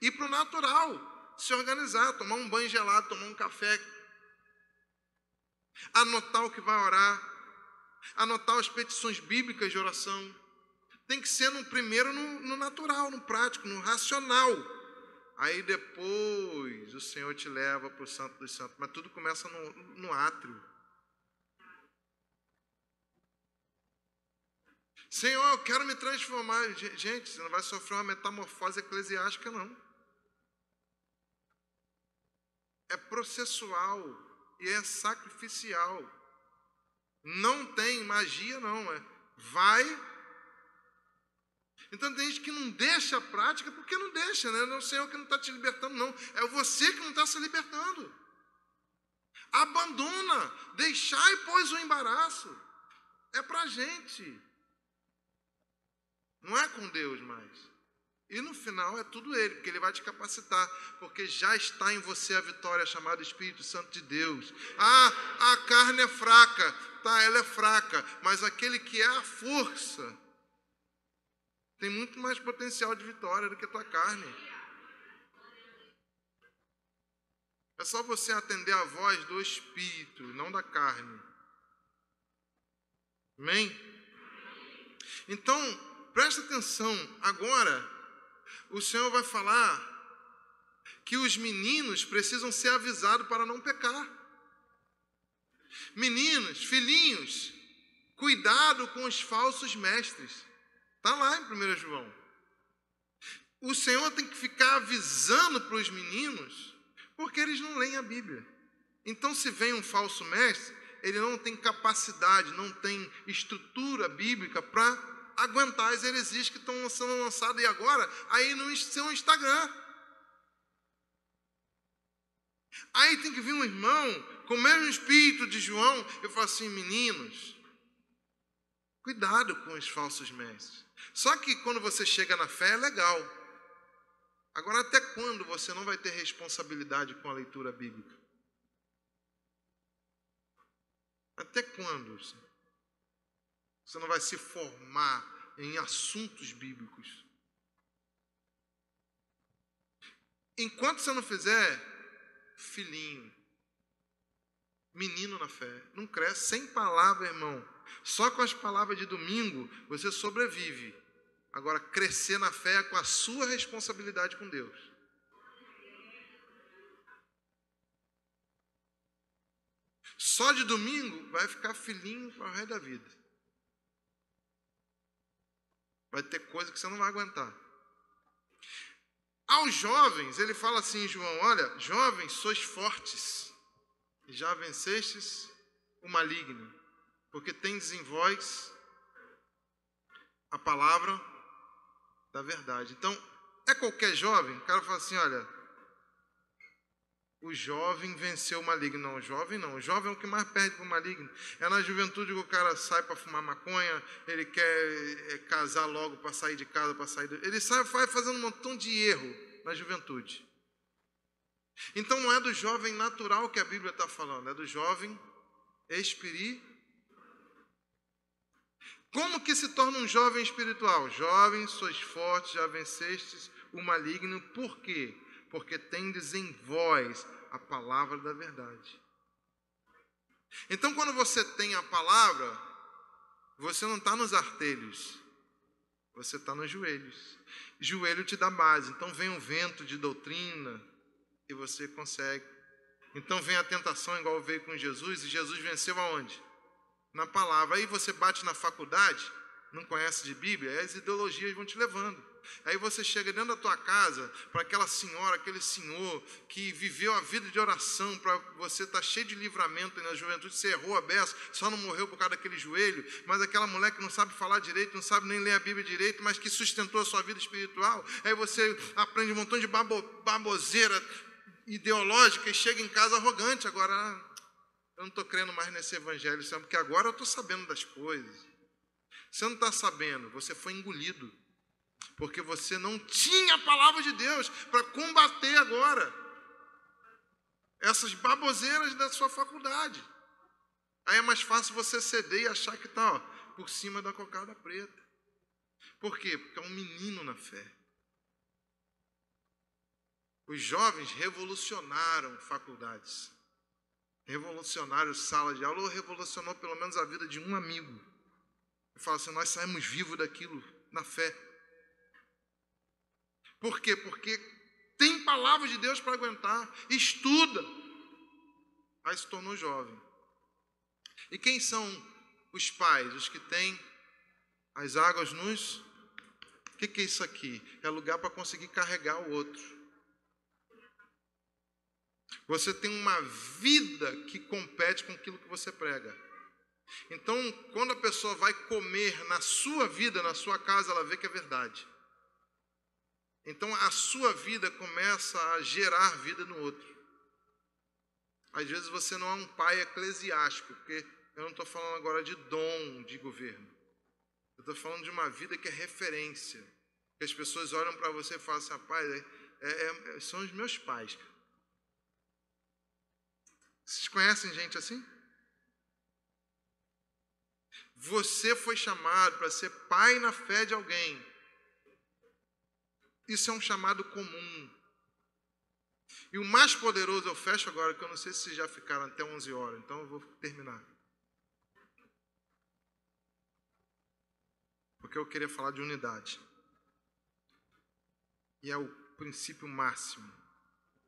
Ir para o natural, se organizar, tomar um banho gelado, tomar um café, anotar o que vai orar, anotar as petições bíblicas de oração. Tem que ser no primeiro no, no natural, no prático, no racional. Aí depois o Senhor te leva para o Santo dos Santos. Mas tudo começa no, no átrio. Senhor, eu quero me transformar. Gente, você não vai sofrer uma metamorfose eclesiástica, não. É processual e é sacrificial. Não tem magia, não. É vai. Então tem gente que não deixa a prática porque não deixa, né? Não é o Senhor que não está te libertando, não. É você que não está se libertando. Abandona, deixai, pois, o embaraço. É para gente. Não é com Deus mais. E no final é tudo Ele, porque Ele vai te capacitar, porque já está em você a vitória chamada Espírito Santo de Deus. Ah, a carne é fraca, tá, ela é fraca, mas aquele que é a força tem muito mais potencial de vitória do que a tua carne. É só você atender a voz do Espírito, não da carne. Amém? Então, presta atenção, agora o Senhor vai falar que os meninos precisam ser avisados para não pecar. Meninos, filhinhos, cuidado com os falsos mestres. Está lá em 1 João. O Senhor tem que ficar avisando para os meninos, porque eles não leem a Bíblia. Então, se vem um falso mestre, ele não tem capacidade, não tem estrutura bíblica para aguentar as heresias que estão sendo lançadas e agora aí no seu Instagram. Aí tem que vir um irmão com o mesmo espírito de João. Eu falo assim, meninos, cuidado com os falsos mestres. Só que quando você chega na fé é legal. Agora, até quando você não vai ter responsabilidade com a leitura bíblica? Até quando? Você não vai se formar em assuntos bíblicos. Enquanto você não fizer, filhinho, menino na fé, não cresce sem palavra, irmão. Só com as palavras de domingo você sobrevive. Agora, crescer na fé é com a sua responsabilidade com Deus. Só de domingo vai ficar filhinho para o resto da vida. Vai ter coisa que você não vai aguentar. Aos jovens, ele fala assim, João: Olha, jovens, sois fortes, e já vencestes o maligno, porque tendes em vós a palavra da verdade. Então, é qualquer jovem? O cara fala assim: Olha, o jovem venceu o maligno. Não, o jovem não. O jovem é o que mais perde para o maligno. É na juventude que o cara sai para fumar maconha, ele quer é, casar logo para sair de casa, para sair. Do... Ele sai vai fazendo um montão de erro na juventude. Então não é do jovem natural que a Bíblia está falando, é do jovem espiritual. Como que se torna um jovem espiritual? Jovem, sois fortes, já vencestes o maligno. Por quê? porque tendes em vós a palavra da verdade. Então, quando você tem a palavra, Você não está nos artelhos, você está nos joelhos. Joelho te dá base. Então vem um vento de doutrina e você consegue. Então vem a tentação, igual veio com Jesus, e Jesus venceu aonde? Na palavra. Aí você bate na faculdade, não conhece de Bíblia, as ideologias vão te levando. Aí você chega dentro da tua casa para aquela senhora, aquele senhor que viveu a vida de oração, para você estar tá cheio de livramento na juventude, você errou a beça, só não morreu por causa daquele joelho, mas aquela mulher que não sabe falar direito, não sabe nem ler a Bíblia direito, mas que sustentou a sua vida espiritual. Aí você aprende um montão de babo, baboseira ideológica e chega em casa arrogante. Agora, eu não estou crendo mais nesse evangelho, porque agora eu estou sabendo das coisas. Você não está sabendo, você foi engolido. Porque você não tinha a palavra de Deus para combater agora essas baboseiras da sua faculdade. Aí é mais fácil você ceder e achar que está por cima da cocada preta. Por quê? Porque é um menino na fé. Os jovens revolucionaram faculdades, revolucionaram salas de aula, ou revolucionou pelo menos a vida de um amigo. Eu falo assim: nós saímos vivos daquilo na fé. Por quê? Porque tem palavra de Deus para aguentar, estuda. Aí se tornou jovem. E quem são os pais? Os que têm as águas nos. O que, que é isso aqui? É lugar para conseguir carregar o outro. Você tem uma vida que compete com aquilo que você prega. Então, quando a pessoa vai comer na sua vida, na sua casa, ela vê que é verdade. Então a sua vida começa a gerar vida no outro. Às vezes você não é um pai eclesiástico, porque eu não estou falando agora de dom de governo. Eu estou falando de uma vida que é referência. Que as pessoas olham para você e falam assim, rapaz, é, é, é, são os meus pais. Vocês conhecem gente assim? Você foi chamado para ser pai na fé de alguém. Isso é um chamado comum. E o mais poderoso, eu fecho agora, que eu não sei se já ficaram até 11 horas, então eu vou terminar. Porque eu queria falar de unidade. E é o princípio máximo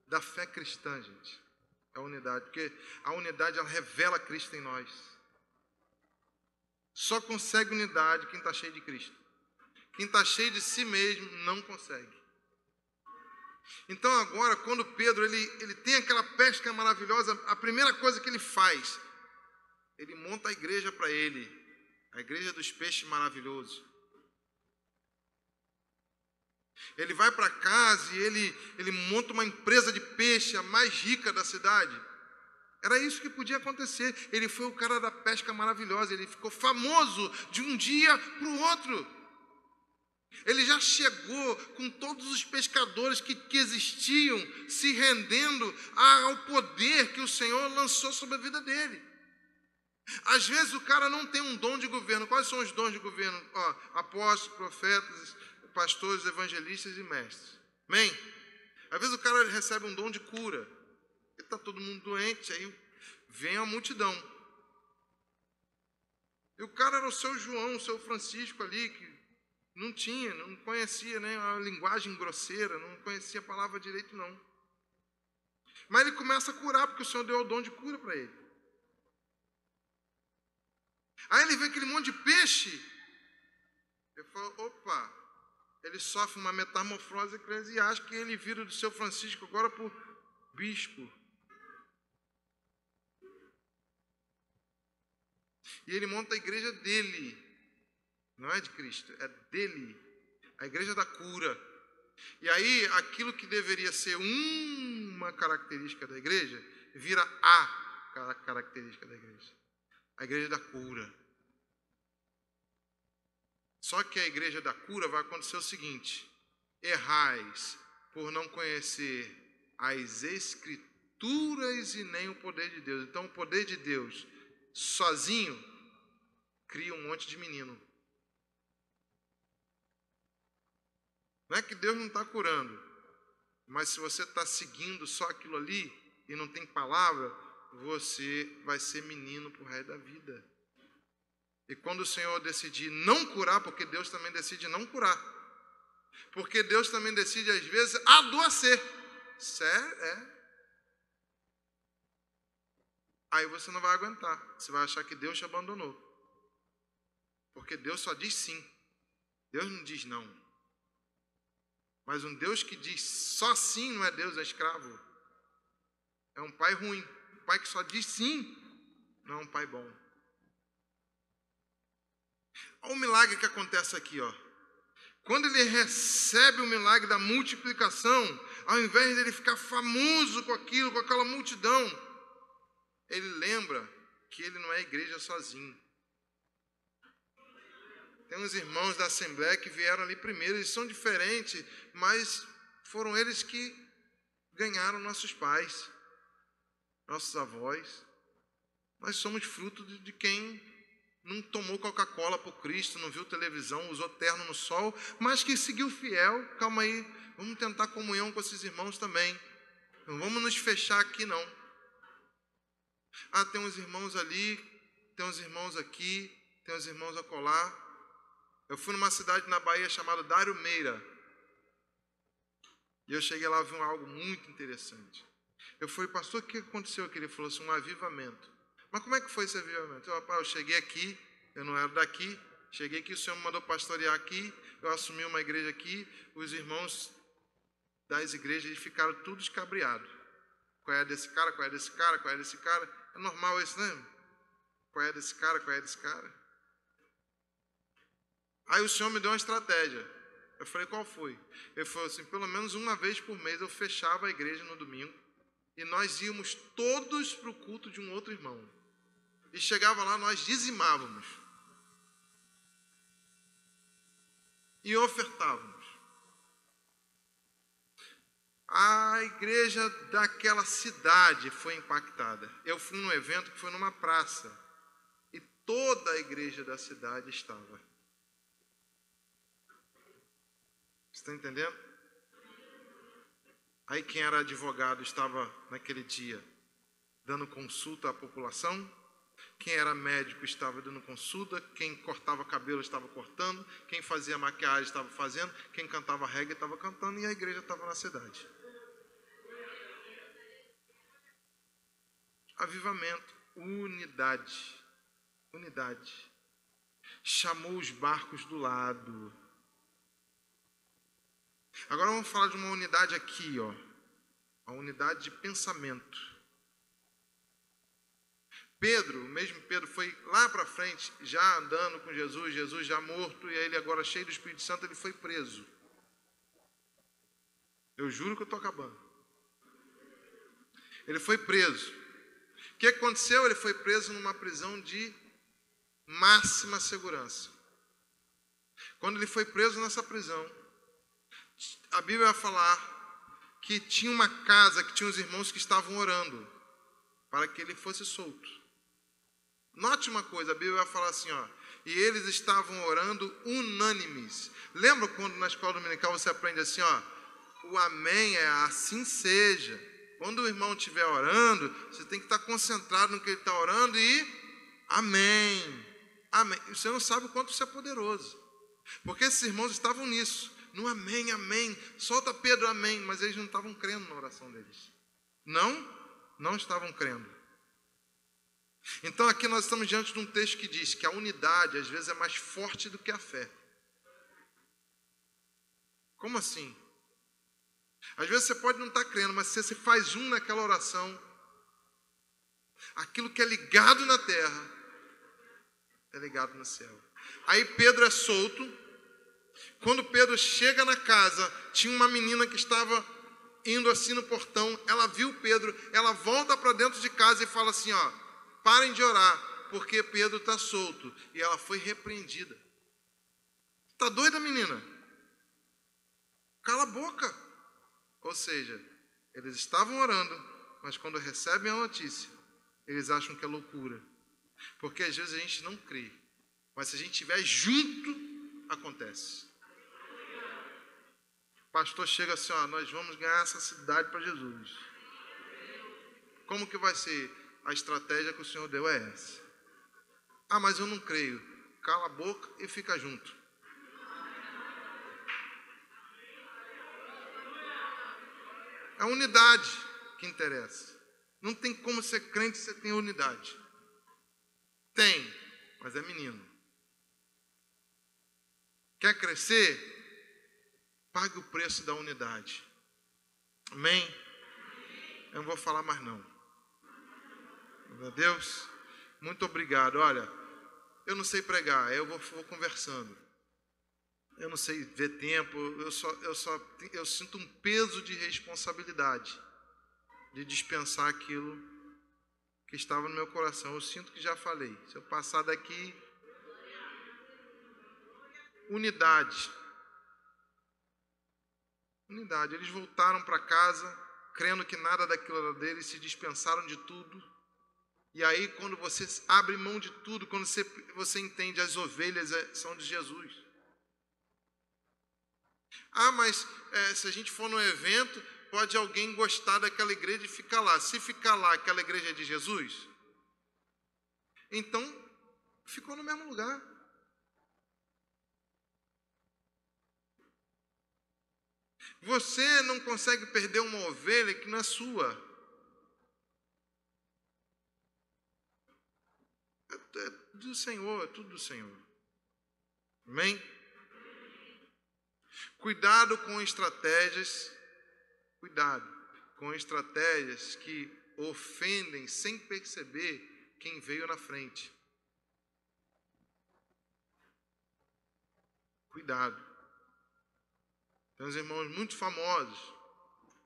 da fé cristã, gente. É a unidade. Porque a unidade, ela revela Cristo em nós. Só consegue unidade quem está cheio de Cristo. Quem está cheio de si mesmo não consegue. Então agora, quando Pedro ele, ele tem aquela pesca maravilhosa, a primeira coisa que ele faz, ele monta a igreja para ele, a igreja dos peixes maravilhosos. Ele vai para casa e ele, ele monta uma empresa de peixe, a mais rica da cidade. Era isso que podia acontecer. Ele foi o cara da pesca maravilhosa, ele ficou famoso de um dia para o outro. Ele já chegou com todos os pescadores que, que existiam se rendendo ao poder que o Senhor lançou sobre a vida dele. Às vezes o cara não tem um dom de governo. Quais são os dons de governo? Ó, apóstolos, profetas, pastores, evangelistas e mestres. Amém? Às vezes o cara recebe um dom de cura. Está todo mundo doente, aí vem a multidão. E o cara era o seu João, o seu Francisco ali, que não tinha, não conhecia né, a linguagem grosseira, não conhecia a palavra direito, não. Mas ele começa a curar, porque o Senhor deu o dom de cura para ele. Aí ele vê aquele monte de peixe. Ele fala: opa, ele sofre uma metamorfose eclesiástica e ele vira do seu Francisco agora por bispo. E ele monta a igreja dele. Não é de Cristo, é dele. A igreja da cura. E aí, aquilo que deveria ser uma característica da igreja, vira a característica da igreja. A igreja da cura. Só que a igreja da cura vai acontecer o seguinte: errais por não conhecer as escrituras e nem o poder de Deus. Então, o poder de Deus sozinho cria um monte de menino. Não é que Deus não está curando, mas se você está seguindo só aquilo ali e não tem palavra, você vai ser menino para o resto da vida. E quando o Senhor decidir não curar, porque Deus também decide não curar. Porque Deus também decide, às vezes, adoecer. Sério? É. Aí você não vai aguentar. Você vai achar que Deus te abandonou. Porque Deus só diz sim. Deus não diz não. Mas um Deus que diz só sim não é Deus, é escravo. É um pai ruim. Um pai que só diz sim não é um pai bom. Olha o milagre que acontece aqui, ó. Quando ele recebe o milagre da multiplicação, ao invés de ele ficar famoso com aquilo, com aquela multidão, ele lembra que ele não é igreja sozinho. Tem uns irmãos da Assembleia que vieram ali primeiro, eles são diferentes, mas foram eles que ganharam nossos pais, nossos avós. Nós somos fruto de quem não tomou Coca-Cola por Cristo, não viu televisão, usou terno no sol, mas que seguiu fiel. Calma aí, vamos tentar comunhão com esses irmãos também. Não vamos nos fechar aqui, não. Ah, tem uns irmãos ali, tem uns irmãos aqui, tem uns irmãos a colar. Eu fui numa cidade na Bahia chamada Dário Meira. E eu cheguei lá e vi algo muito interessante. Eu falei, pastor, o que aconteceu aqui? Ele falou assim, um avivamento. Mas como é que foi esse avivamento? Eu, rapaz, eu cheguei aqui, eu não era daqui, cheguei aqui, o Senhor me mandou pastorear aqui, eu assumi uma igreja aqui, os irmãos das igrejas ficaram tudo escabriados. Qual é desse cara, qual é desse cara, qual é desse cara? É normal isso, né? Qual é desse cara, qual é desse cara? Aí o Senhor me deu uma estratégia. Eu falei, qual foi? Ele falou assim: pelo menos uma vez por mês eu fechava a igreja no domingo e nós íamos todos para o culto de um outro irmão. E chegava lá, nós dizimávamos e ofertávamos. A igreja daquela cidade foi impactada. Eu fui num evento que foi numa praça e toda a igreja da cidade estava. Está entendendo? Aí quem era advogado estava naquele dia dando consulta à população. Quem era médico estava dando consulta, quem cortava cabelo estava cortando, quem fazia maquiagem estava fazendo, quem cantava reggae estava cantando e a igreja estava na cidade. Avivamento, unidade, unidade. Chamou os barcos do lado, Agora vamos falar de uma unidade aqui, ó. A unidade de pensamento. Pedro, o mesmo Pedro, foi lá para frente, já andando com Jesus, Jesus já morto, e ele agora cheio do Espírito Santo, ele foi preso. Eu juro que eu estou acabando. Ele foi preso. O que aconteceu? Ele foi preso numa prisão de máxima segurança. Quando ele foi preso nessa prisão, a Bíblia vai falar que tinha uma casa que tinha os irmãos que estavam orando para que ele fosse solto. Note uma coisa, a Bíblia vai falar assim, ó, e eles estavam orando unânimes. Lembra quando na escola dominical você aprende assim, ó, o amém é assim seja. Quando o irmão estiver orando, você tem que estar concentrado no que ele está orando e amém. Amém. Você não sabe o quanto isso é poderoso. Porque esses irmãos estavam nisso no amém, amém. Solta Pedro, amém. Mas eles não estavam crendo na oração deles. Não, não estavam crendo. Então aqui nós estamos diante de um texto que diz que a unidade às vezes é mais forte do que a fé. Como assim? Às vezes você pode não estar crendo, mas se você faz um naquela oração, aquilo que é ligado na terra é ligado no céu. Aí Pedro é solto, quando Pedro chega na casa, tinha uma menina que estava indo assim no portão. Ela viu Pedro, ela volta para dentro de casa e fala assim: Ó, parem de orar, porque Pedro está solto. E ela foi repreendida. Está doida, menina? Cala a boca. Ou seja, eles estavam orando, mas quando recebem a notícia, eles acham que é loucura. Porque às vezes a gente não crê, mas se a gente estiver junto, acontece pastor chega assim, ó, nós vamos ganhar essa cidade para Jesus. Como que vai ser? A estratégia que o Senhor deu é essa. Ah, mas eu não creio. cala a boca e fica junto. É a unidade que interessa. Não tem como ser crente se você tem unidade. Tem, mas é menino. Quer crescer? Pague o preço da unidade. Amém? Eu não vou falar mais não. Meu Deus, muito obrigado. Olha, eu não sei pregar, eu vou, vou conversando. Eu não sei ver tempo, eu só, eu só eu sinto um peso de responsabilidade de dispensar aquilo que estava no meu coração. Eu sinto que já falei. Se eu passar daqui unidade. Unidade. Eles voltaram para casa crendo que nada daquilo era deles, se dispensaram de tudo. E aí, quando você abre mão de tudo, quando você, você entende as ovelhas é, são de Jesus. Ah, mas é, se a gente for num evento, pode alguém gostar daquela igreja e ficar lá. Se ficar lá, aquela igreja é de Jesus? Então, ficou no mesmo lugar. Você não consegue perder uma ovelha que não é sua. É, é do Senhor, é tudo do Senhor. Amém? Cuidado com estratégias, cuidado com estratégias que ofendem sem perceber quem veio na frente. Cuidado. Tem uns irmãos muito famosos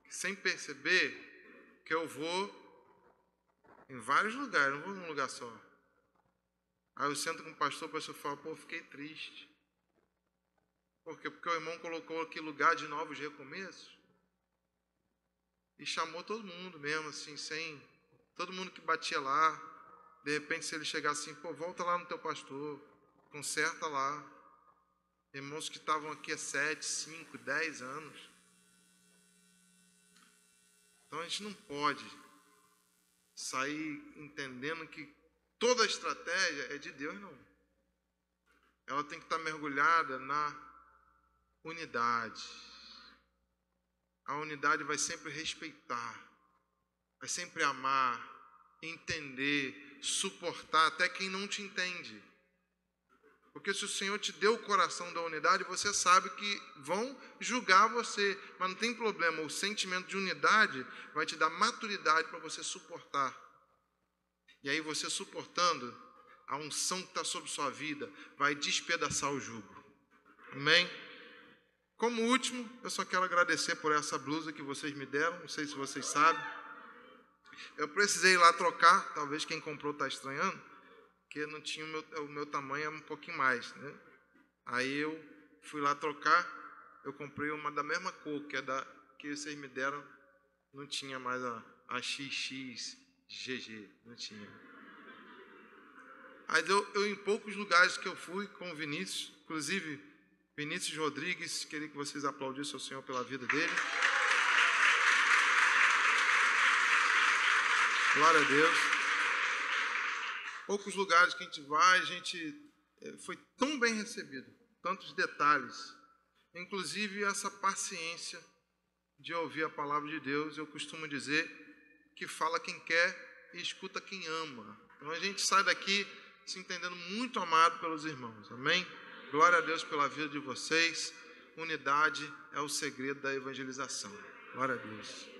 que, sem perceber, que eu vou em vários lugares, não vou num lugar só. Aí eu sento com o pastor, o pastor fala, pô, fiquei triste. Por quê? Porque o irmão colocou aqui lugar de novos recomeços. E chamou todo mundo mesmo, assim, sem. Todo mundo que batia lá. De repente, se ele chegasse assim, pô, volta lá no teu pastor, conserta lá. Irmãos que estavam aqui há sete, cinco, dez anos. Então a gente não pode sair entendendo que toda a estratégia é de Deus, não. Ela tem que estar mergulhada na unidade. A unidade vai sempre respeitar, vai sempre amar, entender, suportar até quem não te entende. Porque se o Senhor te deu o coração da unidade, você sabe que vão julgar você, mas não tem problema, o sentimento de unidade vai te dar maturidade para você suportar. E aí você suportando, a unção que está sobre sua vida vai despedaçar o jugo. Amém? Como último, eu só quero agradecer por essa blusa que vocês me deram, não sei se vocês sabem. Eu precisei ir lá trocar, talvez quem comprou está estranhando porque não tinha o meu, o meu tamanho, é um pouquinho mais, né? Aí eu fui lá trocar, eu comprei uma da mesma cor, que é da que vocês me deram, não tinha mais a, a XXGG, não tinha. Mas eu, eu, em poucos lugares que eu fui com o Vinícius, inclusive Vinícius Rodrigues, queria que vocês aplaudissem o Senhor pela vida dele. Glória a Deus. Poucos lugares que a gente vai, a gente é, foi tão bem recebido, tantos detalhes, inclusive essa paciência de ouvir a palavra de Deus. Eu costumo dizer que fala quem quer e escuta quem ama. Então a gente sai daqui se entendendo muito amado pelos irmãos. Amém? Glória a Deus pela vida de vocês. Unidade é o segredo da evangelização. Glória a Deus.